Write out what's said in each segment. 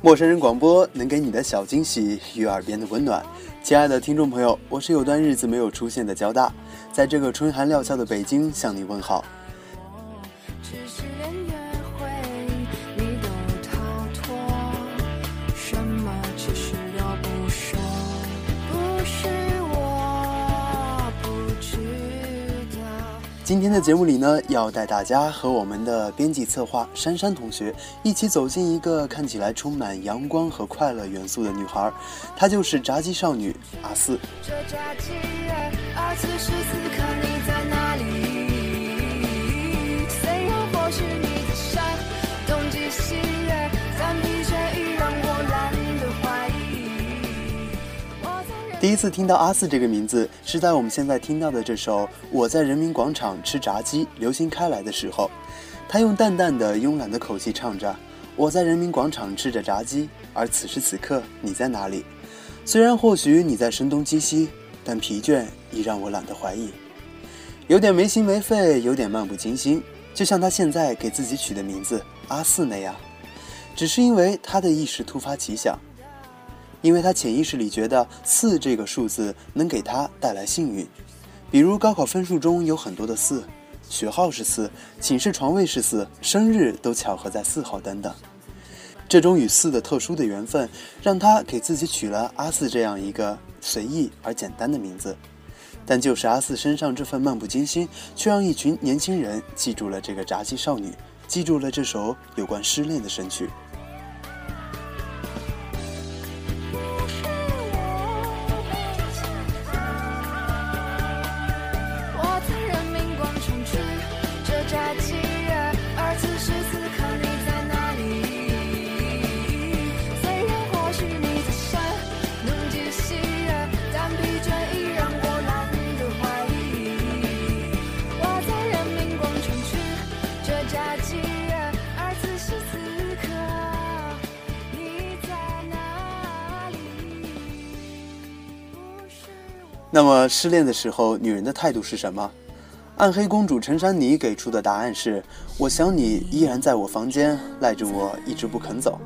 陌生人广播能给你的小惊喜与耳边的温暖，亲爱的听众朋友，我是有段日子没有出现的交大，在这个春寒料峭的北京向你问好。今天的节目里呢，要带大家和我们的编辑策划珊珊同学一起走进一个看起来充满阳光和快乐元素的女孩，她就是炸鸡少女阿四。第一次听到阿四这个名字，是在我们现在听到的这首《我在人民广场吃炸鸡》流行开来的时候。他用淡淡的、慵懒的口气唱着：“我在人民广场吃着炸鸡，而此时此刻你在哪里？虽然或许你在声东击西，但疲倦已让我懒得怀疑。有点没心没肺，有点漫不经心，就像他现在给自己取的名字阿四那样，只是因为他的一时突发奇想。”因为他潜意识里觉得四这个数字能给他带来幸运，比如高考分数中有很多的四，学号是四，寝室床位是四，生日都巧合在四号等等。这种与四的特殊的缘分，让他给自己取了阿四这样一个随意而简单的名字。但就是阿四身上这份漫不经心，却让一群年轻人记住了这个炸鸡少女，记住了这首有关失恋的神曲。那么失恋的时候，女人的态度是什么？暗黑公主陈珊妮给出的答案是：我想你依然在我房间，赖着我一直不肯走。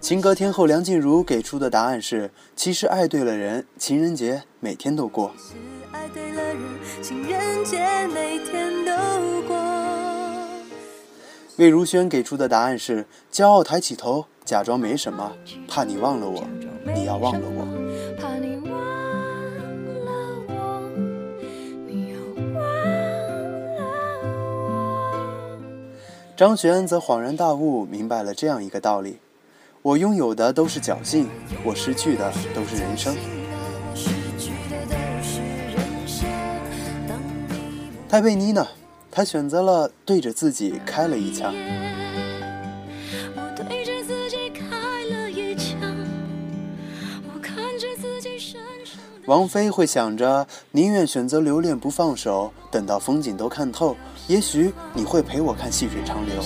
情歌天后梁静茹给出的答案是：其实爱对了人，情人节每天都过。魏如萱给出的答案是：骄傲抬起头，假装没什么，怕你忘了我，你要忘了我。张悬则恍然大悟，明白了这样一个道理：我拥有的都是侥幸，我失去的都是人生。泰贝妮呢？他选择了对着自己开了一枪。王菲会想着，宁愿选择留恋不放手，等到风景都看透，也许你会陪我看细水长流。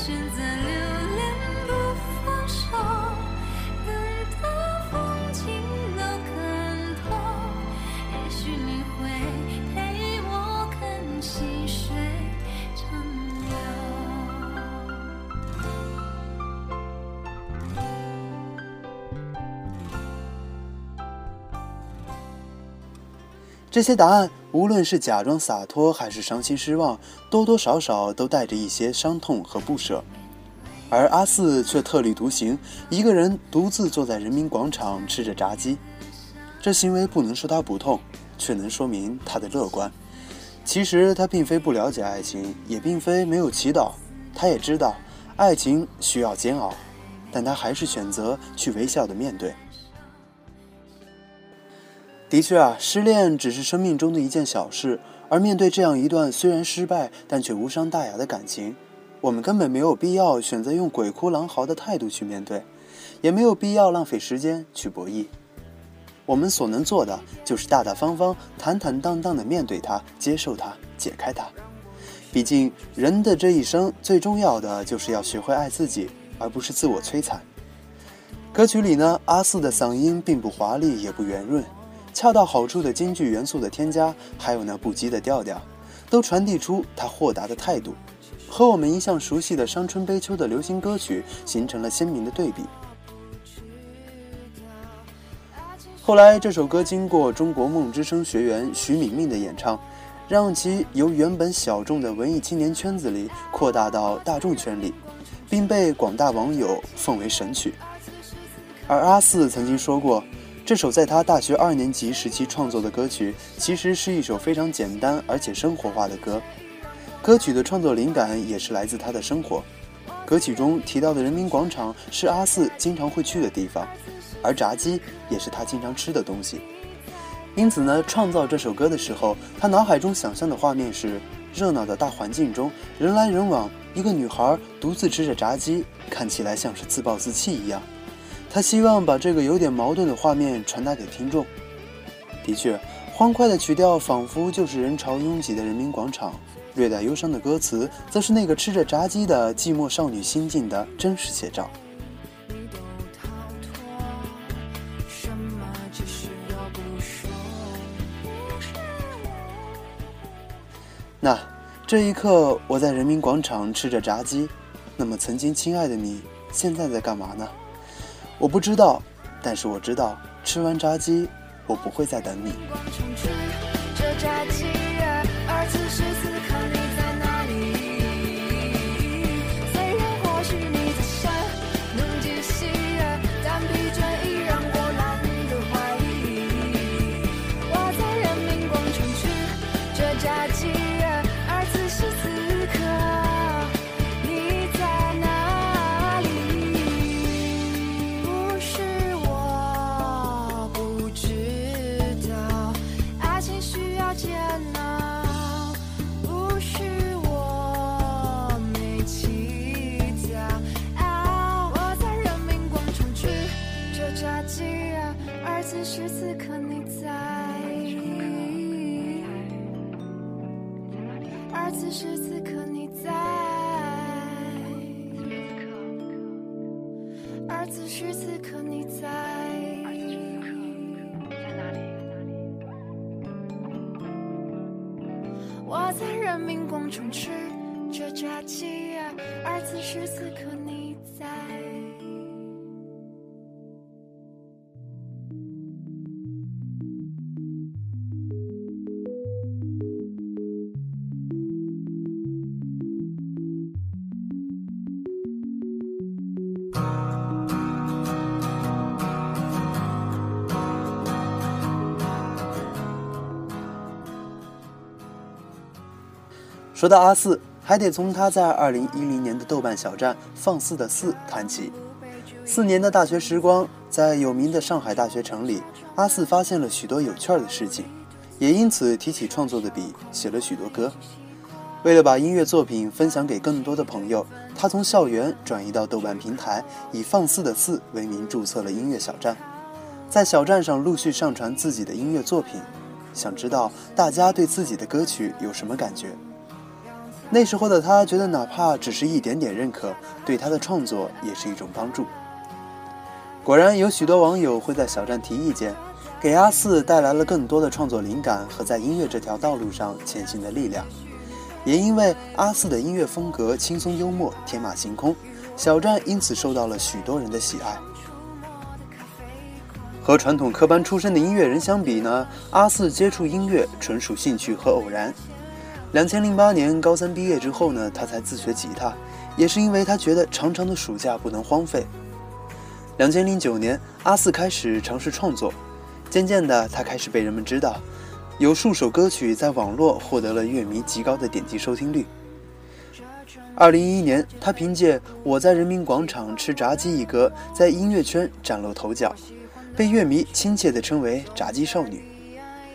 这些答案，无论是假装洒脱还是伤心失望，多多少少都带着一些伤痛和不舍。而阿四却特立独行，一个人独自坐在人民广场吃着炸鸡。这行为不能说他不痛，却能说明他的乐观。其实他并非不了解爱情，也并非没有祈祷。他也知道爱情需要煎熬，但他还是选择去微笑的面对。的确啊，失恋只是生命中的一件小事，而面对这样一段虽然失败但却无伤大雅的感情，我们根本没有必要选择用鬼哭狼嚎的态度去面对。也没有必要浪费时间去博弈。我们所能做的，就是大大方方、坦坦荡荡地面对它，接受它，解开它。毕竟，人的这一生最重要的，就是要学会爱自己，而不是自我摧残。歌曲里呢，阿四的嗓音并不华丽，也不圆润，恰到好处的京剧元素的添加，还有那不羁的调调，都传递出他豁达的态度，和我们一向熟悉的伤春悲秋的流行歌曲形成了鲜明的对比。后来，这首歌经过中国梦之声学员徐敏敏的演唱，让其由原本小众的文艺青年圈子里扩大到大众圈里，并被广大网友奉为神曲。而阿四曾经说过，这首在他大学二年级时期创作的歌曲，其实是一首非常简单而且生活化的歌。歌曲的创作灵感也是来自他的生活。歌曲中提到的人民广场是阿四经常会去的地方。而炸鸡也是他经常吃的东西，因此呢，创造这首歌的时候，他脑海中想象的画面是热闹的大环境中，人来人往，一个女孩独自吃着炸鸡，看起来像是自暴自弃一样。他希望把这个有点矛盾的画面传达给听众。的确，欢快的曲调仿佛就是人潮拥挤的人民广场，略带忧伤的歌词，则是那个吃着炸鸡的寂寞少女心境的真实写照。那这一刻，我在人民广场吃着炸鸡。那么，曾经亲爱的你，现在在干嘛呢？我不知道，但是我知道，吃完炸鸡，我不会再等你。此时此刻你在。哪里？我在人民广场吃着炸鸡而此时此刻说到阿四，还得从他在二零一零年的豆瓣小站“放肆的四”谈起。四年的大学时光，在有名的上海大学城里，阿四发现了许多有趣的事情，也因此提起创作的笔，写了许多歌。为了把音乐作品分享给更多的朋友，他从校园转移到豆瓣平台，以“放肆的四”为名注册了音乐小站，在小站上陆续上传自己的音乐作品。想知道大家对自己的歌曲有什么感觉？那时候的他觉得，哪怕只是一点点认可，对他的创作也是一种帮助。果然，有许多网友会在小站提意见，给阿四带来了更多的创作灵感和在音乐这条道路上前行的力量。也因为阿四的音乐风格轻松幽默、天马行空，小站因此受到了许多人的喜爱。和传统科班出身的音乐人相比呢，阿四接触音乐纯属兴趣和偶然。两千零八年高三毕业之后呢，他才自学吉他，也是因为他觉得长长的暑假不能荒废。两千零九年，阿四开始尝试创作，渐渐的，他开始被人们知道，有数首歌曲在网络获得了乐迷极高的点击收听率。二零一一年，他凭借《我在人民广场吃炸鸡》一歌，在音乐圈崭露头角，被乐迷亲切地称为“炸鸡少女”。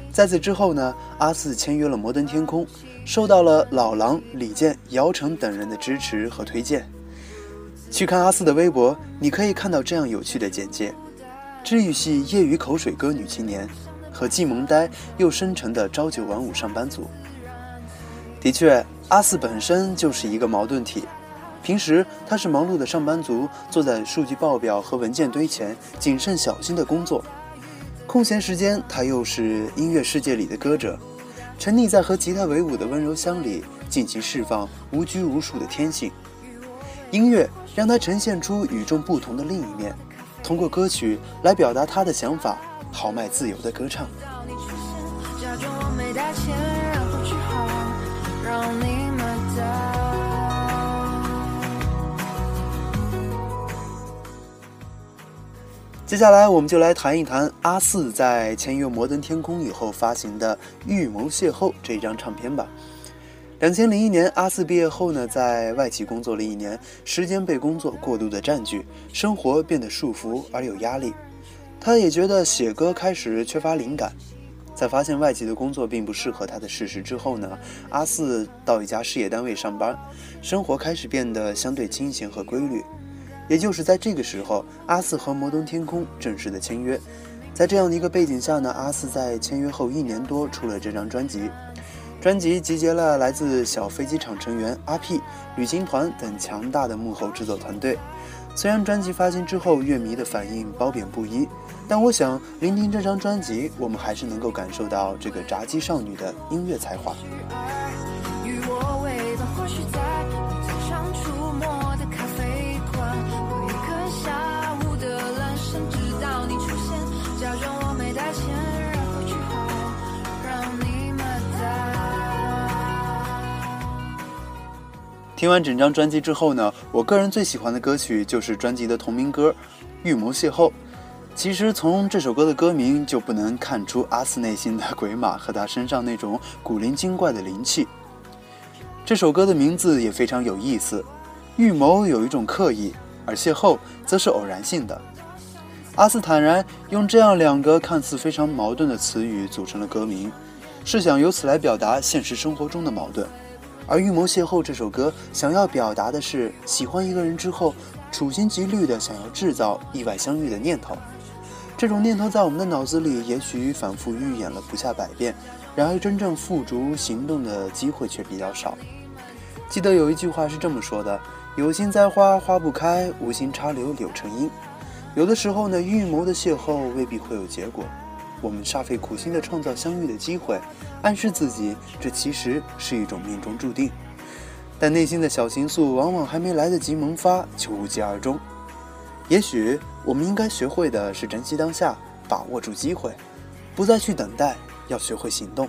在此之后呢，阿四签约了摩登天空。受到了老狼、李健、姚晨等人的支持和推荐，去看阿四的微博，你可以看到这样有趣的简介：治愈系业余口水歌女青年，和既萌呆又深沉的朝九晚五上班族。的确，阿四本身就是一个矛盾体。平时他是忙碌的上班族，坐在数据报表和文件堆前，谨慎小心的工作；空闲时间，他又是音乐世界里的歌者，沉溺在和吉他为伍的温柔乡里，尽情释放无拘无束的天性。音乐让他呈现出与众不同的另一面，通过歌曲来表达他的想法，豪迈自由的歌唱。接下来，我们就来谈一谈阿四在签约摩登天空以后发行的《预谋邂逅》这一张唱片吧。两千零一年，阿四毕业后呢，在外企工作了一年，时间被工作过度的占据，生活变得束缚而有压力。他也觉得写歌开始缺乏灵感。在发现外企的工作并不适合他的事实之后呢，阿四到一家事业单位上班，生活开始变得相对清闲和规律。也就是在这个时候，阿四和摩登天空正式的签约。在这样的一个背景下呢，阿四在签约后一年多出了这张专辑。专辑集结了来自小飞机场成员阿 P、旅行团等强大的幕后制作团队。虽然专辑发行之后乐迷的反应褒贬不一，但我想聆听这张专辑，我们还是能够感受到这个炸鸡少女的音乐才华。听完整张专辑之后呢，我个人最喜欢的歌曲就是专辑的同名歌《预谋邂逅》。其实从这首歌的歌名就不能看出阿四内心的鬼马和他身上那种古灵精怪的灵气。这首歌的名字也非常有意思，预谋有一种刻意，而邂逅则是偶然性的。阿四坦然用这样两个看似非常矛盾的词语组成了歌名，是想由此来表达现实生活中的矛盾。而《预谋邂逅》这首歌想要表达的是，喜欢一个人之后，处心积虑的想要制造意外相遇的念头。这种念头在我们的脑子里也许反复预演了不下百遍，然而真正付诸行动的机会却比较少。记得有一句话是这么说的：“有心栽花花不开，无心插柳柳成荫。”有的时候呢，预谋的邂逅未必会有结果。我们煞费苦心的创造相遇的机会，暗示自己这其实是一种命中注定，但内心的小情愫往往还没来得及萌发就无疾而终。也许我们应该学会的是珍惜当下，把握住机会，不再去等待，要学会行动。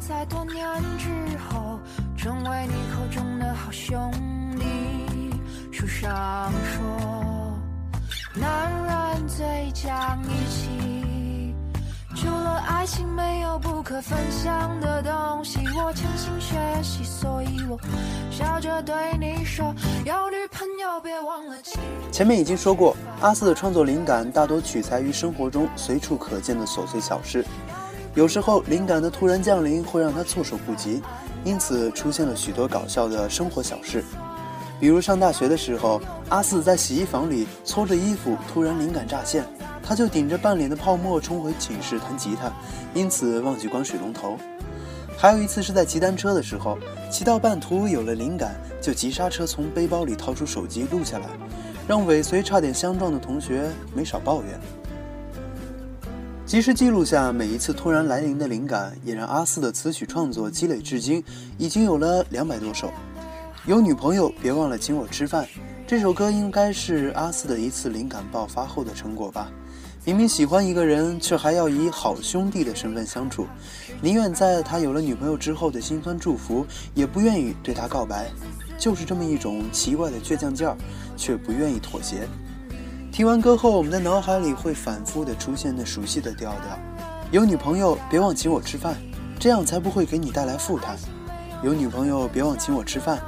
在多年之后。成为你口中的好兄弟。书上说，男人最讲义气，除了爱情，没有不可分享的东西。我潜心学习，所以我笑着对你说，有女朋友别忘了。前面已经说过，阿四的创作灵感大多取材于生活中随处可见的琐碎小事，有时候灵感的突然降临会让他措手不及。因此出现了许多搞笑的生活小事，比如上大学的时候，阿四在洗衣房里搓着衣服，突然灵感乍现，他就顶着半脸的泡沫冲回寝室弹吉他，因此忘记关水龙头。还有一次是在骑单车的时候，骑到半途有了灵感，就急刹车，从背包里掏出手机录下来，让尾随差点相撞的同学没少抱怨。及时记录下每一次突然来临的灵感，也让阿四的词曲创作积累至今，已经有了两百多首。有女朋友别忘了请我吃饭，这首歌应该是阿四的一次灵感爆发后的成果吧。明明喜欢一个人，却还要以好兄弟的身份相处，宁愿在他有了女朋友之后的心酸祝福，也不愿意对他告白。就是这么一种奇怪的倔强劲儿，却不愿意妥协。听完歌后，我们的脑海里会反复的出现那熟悉的调调。有女朋友别忘请我吃饭，这样才不会给你带来负担。有女朋友别忘请我吃饭，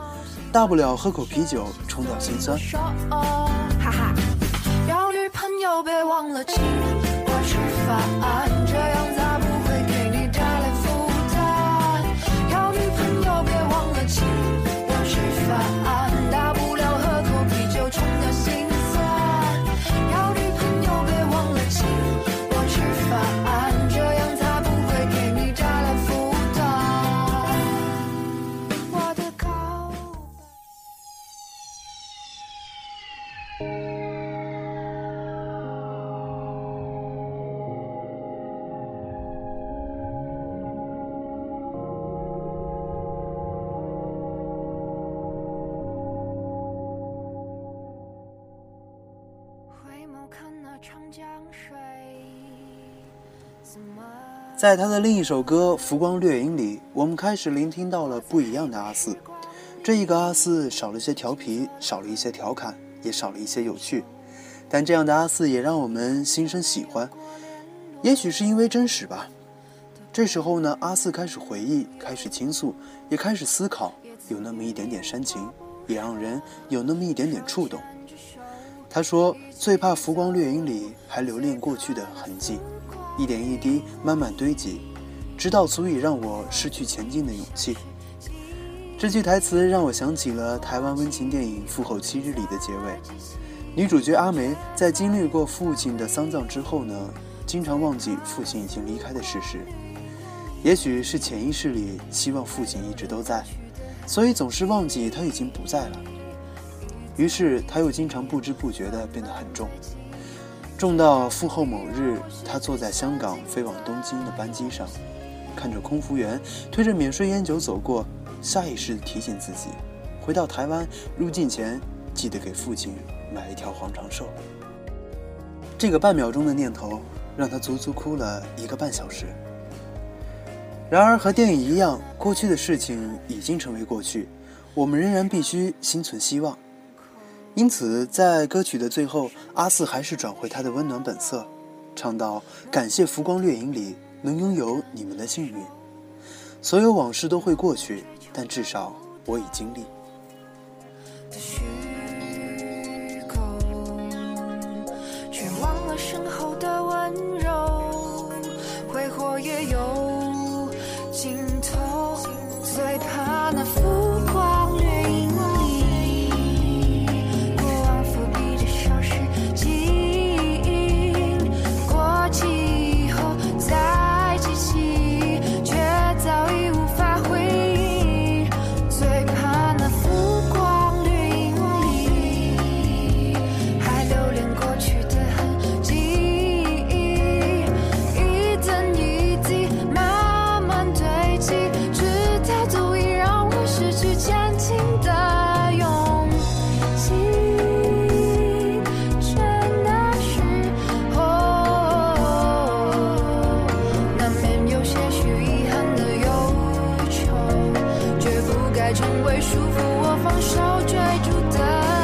大不了喝口啤酒冲掉心酸。哈哈，有女朋友别忘了请我吃饭，在他的另一首歌《浮光掠影》里，我们开始聆听到了不一样的阿四。这一个阿四少了一些调皮，少了一些调侃，也少了一些有趣。但这样的阿四也让我们心生喜欢。也许是因为真实吧。这时候呢，阿四开始回忆，开始倾诉，也开始思考，有那么一点点煽情，也让人有那么一点点触动。他说：“最怕浮光掠影里还留恋过去的痕迹。”一点一滴慢慢堆积，直到足以让我失去前进的勇气。这句台词让我想起了台湾温情电影《父后七日》里的结尾。女主角阿梅在经历过父亲的丧葬之后呢，经常忘记父亲已经离开的事实。也许是潜意识里希望父亲一直都在，所以总是忘记他已经不在了。于是他又经常不知不觉地变得很重。重到复后某日，他坐在香港飞往东京的班机上，看着空服员推着免税烟酒走过，下意识提醒自己，回到台湾入境前记得给父亲买一条黄长寿。这个半秒钟的念头，让他足足哭了一个半小时。然而和电影一样，过去的事情已经成为过去，我们仍然必须心存希望。因此，在歌曲的最后，阿四还是转回他的温暖本色，唱到：“感谢浮光掠影里能拥有你们的幸运，所有往事都会过去，但至少我已经历。”却忘了身后的温柔，挥霍也有尽头，最怕那束缚我放手追逐的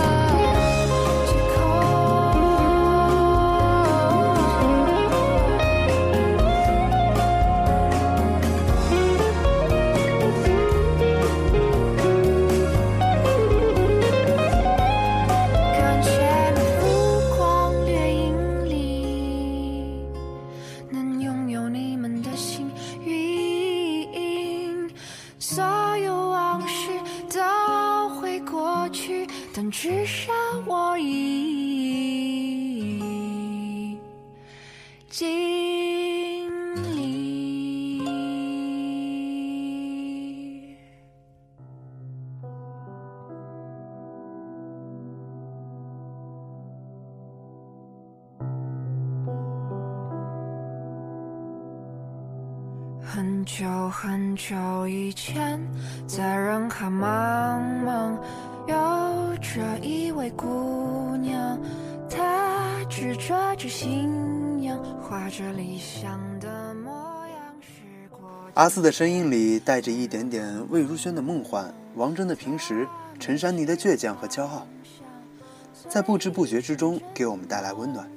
很久很久以前，在人海茫茫。有着一位姑娘，她执着着信仰，画着理想的模样。阿四的声音里带着一点点魏如萱的梦幻，王铮的平时，陈珊妮的倔强和骄傲，在不知不觉之中给我们带来温暖。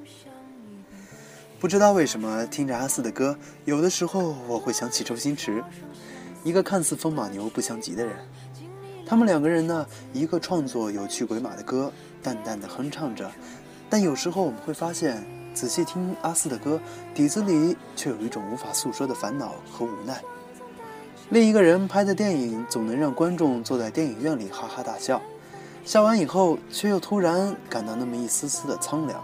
不知道为什么，听着阿四的歌，有的时候我会想起周星驰，一个看似风马牛不相及的人。他们两个人呢，一个创作有趣鬼马的歌，淡淡的哼唱着，但有时候我们会发现，仔细听阿四的歌，底子里却有一种无法诉说的烦恼和无奈。另一个人拍的电影总能让观众坐在电影院里哈哈大笑，笑完以后却又突然感到那么一丝丝的苍凉。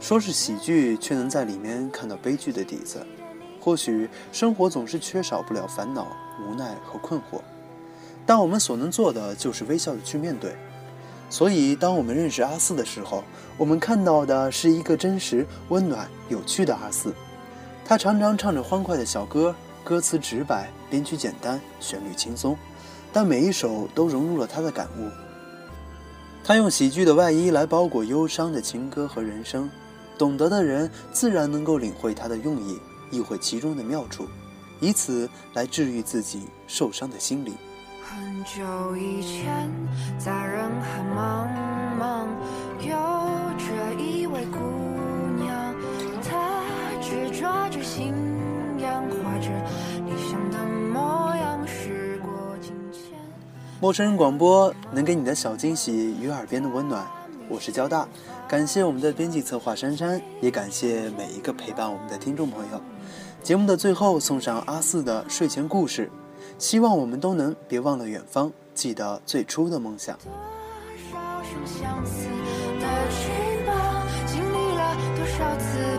说是喜剧，却能在里面看到悲剧的底子。或许生活总是缺少不了烦恼、无奈和困惑。但我们所能做的就是微笑的去面对。所以，当我们认识阿四的时候，我们看到的是一个真实、温暖、有趣的阿四。他常常唱着欢快的小歌，歌词直白，编曲简单，旋律轻松，但每一首都融入了他的感悟。他用喜剧的外衣来包裹忧伤的情歌和人生，懂得的人自然能够领会他的用意，意会其中的妙处，以此来治愈自己受伤的心灵。很久以前，在人海茫茫，有着一位姑娘，她执着着信仰，怀着理想的模样，时过境迁。陌生人广播能给你的小惊喜与耳边的温暖，我是交大，感谢我们的编辑策划珊珊，也感谢每一个陪伴我们的听众朋友。节目的最后送上阿四的睡前故事。希望我们都能别忘了远方，记得最初的梦想。多少声相思的翅膀，经历了多少次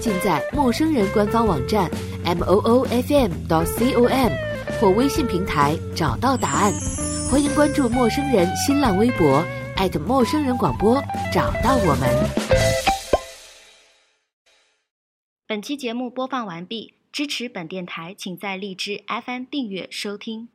尽在陌生人官方网站 m o o f m dot c o m 或微信平台找到答案。欢迎关注陌生人新浪微博陌生人广播，找到我们。本期节目播放完毕，支持本电台，请在荔枝 FM 订阅收听。